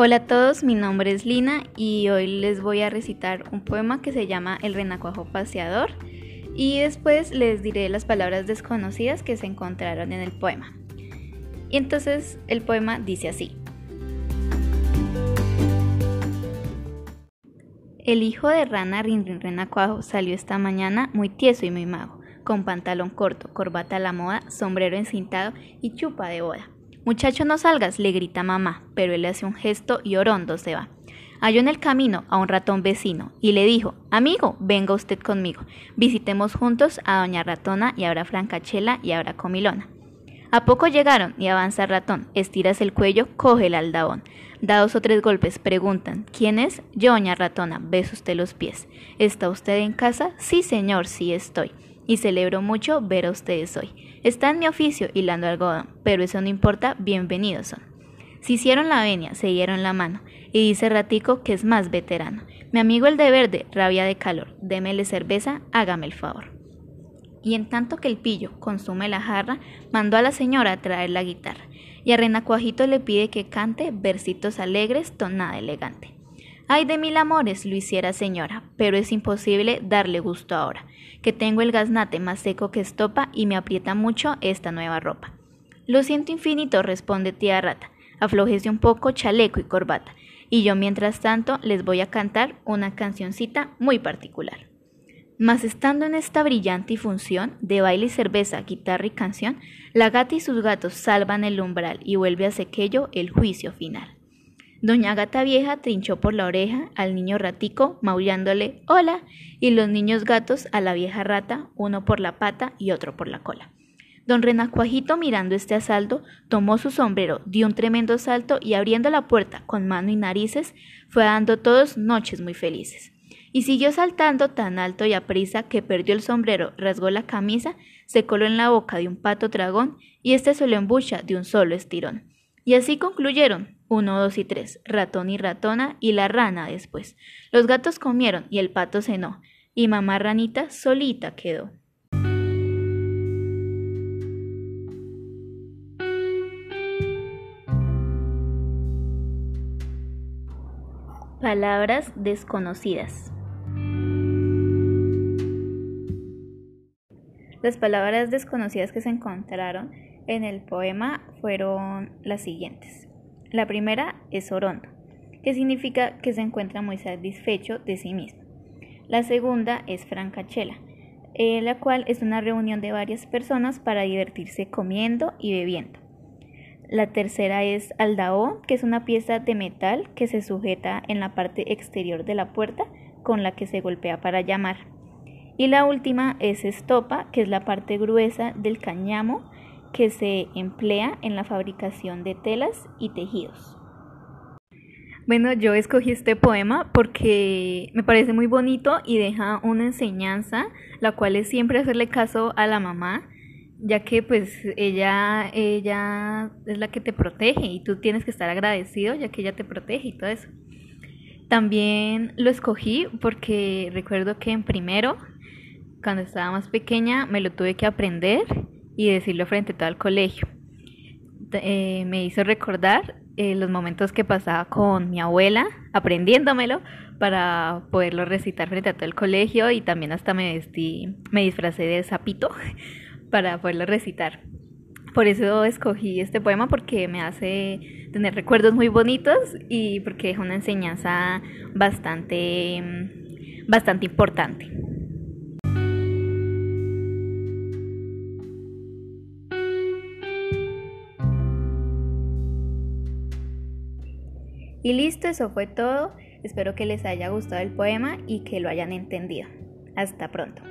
Hola a todos, mi nombre es Lina y hoy les voy a recitar un poema que se llama El renacuajo paseador y después les diré las palabras desconocidas que se encontraron en el poema. Y entonces el poema dice así. El hijo de rana Rin Renacuajo salió esta mañana muy tieso y muy mago, con pantalón corto, corbata a la moda, sombrero encintado y chupa de boda. Muchacho, no salgas, le grita mamá, pero él hace un gesto y orondo se va. Halló en el camino a un ratón vecino y le dijo, amigo, venga usted conmigo, visitemos juntos a doña ratona y ahora Francachela y ahora Comilona. A poco llegaron y avanza el ratón, estiras el cuello, coge el aldabón. Da dos o tres golpes, preguntan, ¿quién es? Yo, doña ratona, beso usted los pies. ¿Está usted en casa? Sí, señor, sí estoy. Y celebro mucho ver a ustedes hoy. Está en mi oficio hilando algodón, pero eso no importa, bienvenidos son. Se hicieron la venia, se dieron la mano, y dice Ratico que es más veterano. Mi amigo el de verde, rabia de calor, démele cerveza, hágame el favor y en tanto que el pillo consume la jarra, mandó a la señora a traer la guitarra, y a Renacuajito le pide que cante versitos alegres, tonada elegante. Ay de mil amores lo hiciera señora, pero es imposible darle gusto ahora, que tengo el gaznate más seco que estopa y me aprieta mucho esta nueva ropa. Lo siento infinito, responde tía rata, aflojese un poco chaleco y corbata, y yo mientras tanto les voy a cantar una cancioncita muy particular. Mas estando en esta brillante función de baile y cerveza, guitarra y canción, la gata y sus gatos salvan el umbral y vuelve a sequello el juicio final. Doña Gata Vieja trinchó por la oreja al niño ratico, maullándole hola, y los niños gatos a la vieja rata, uno por la pata y otro por la cola. Don Renacuajito, mirando este asalto, tomó su sombrero, dio un tremendo salto y abriendo la puerta con mano y narices, fue dando todos noches muy felices y siguió saltando tan alto y a prisa que perdió el sombrero, rasgó la camisa, se coló en la boca de un pato dragón y éste se lo embucha de un solo estirón. Y así concluyeron, uno, dos y tres, ratón y ratona y la rana después. Los gatos comieron y el pato cenó, y mamá ranita solita quedó. Palabras desconocidas. Las palabras desconocidas que se encontraron en el poema fueron las siguientes. La primera es orondo, que significa que se encuentra muy satisfecho de sí mismo. La segunda es francachela, la cual es una reunión de varias personas para divertirse comiendo y bebiendo. La tercera es aldao, que es una pieza de metal que se sujeta en la parte exterior de la puerta con la que se golpea para llamar. Y la última es estopa, que es la parte gruesa del cañamo que se emplea en la fabricación de telas y tejidos. Bueno, yo escogí este poema porque me parece muy bonito y deja una enseñanza, la cual es siempre hacerle caso a la mamá, ya que pues ella, ella es la que te protege y tú tienes que estar agradecido ya que ella te protege y todo eso. También lo escogí porque recuerdo que en primero cuando estaba más pequeña me lo tuve que aprender y decirlo frente a todo el colegio. Eh, me hizo recordar eh, los momentos que pasaba con mi abuela aprendiéndomelo para poderlo recitar frente a todo el colegio y también hasta me vestí, me disfracé de sapito para poderlo recitar. Por eso escogí este poema porque me hace tener recuerdos muy bonitos y porque es una enseñanza bastante, bastante importante. Y listo, eso fue todo. Espero que les haya gustado el poema y que lo hayan entendido. Hasta pronto.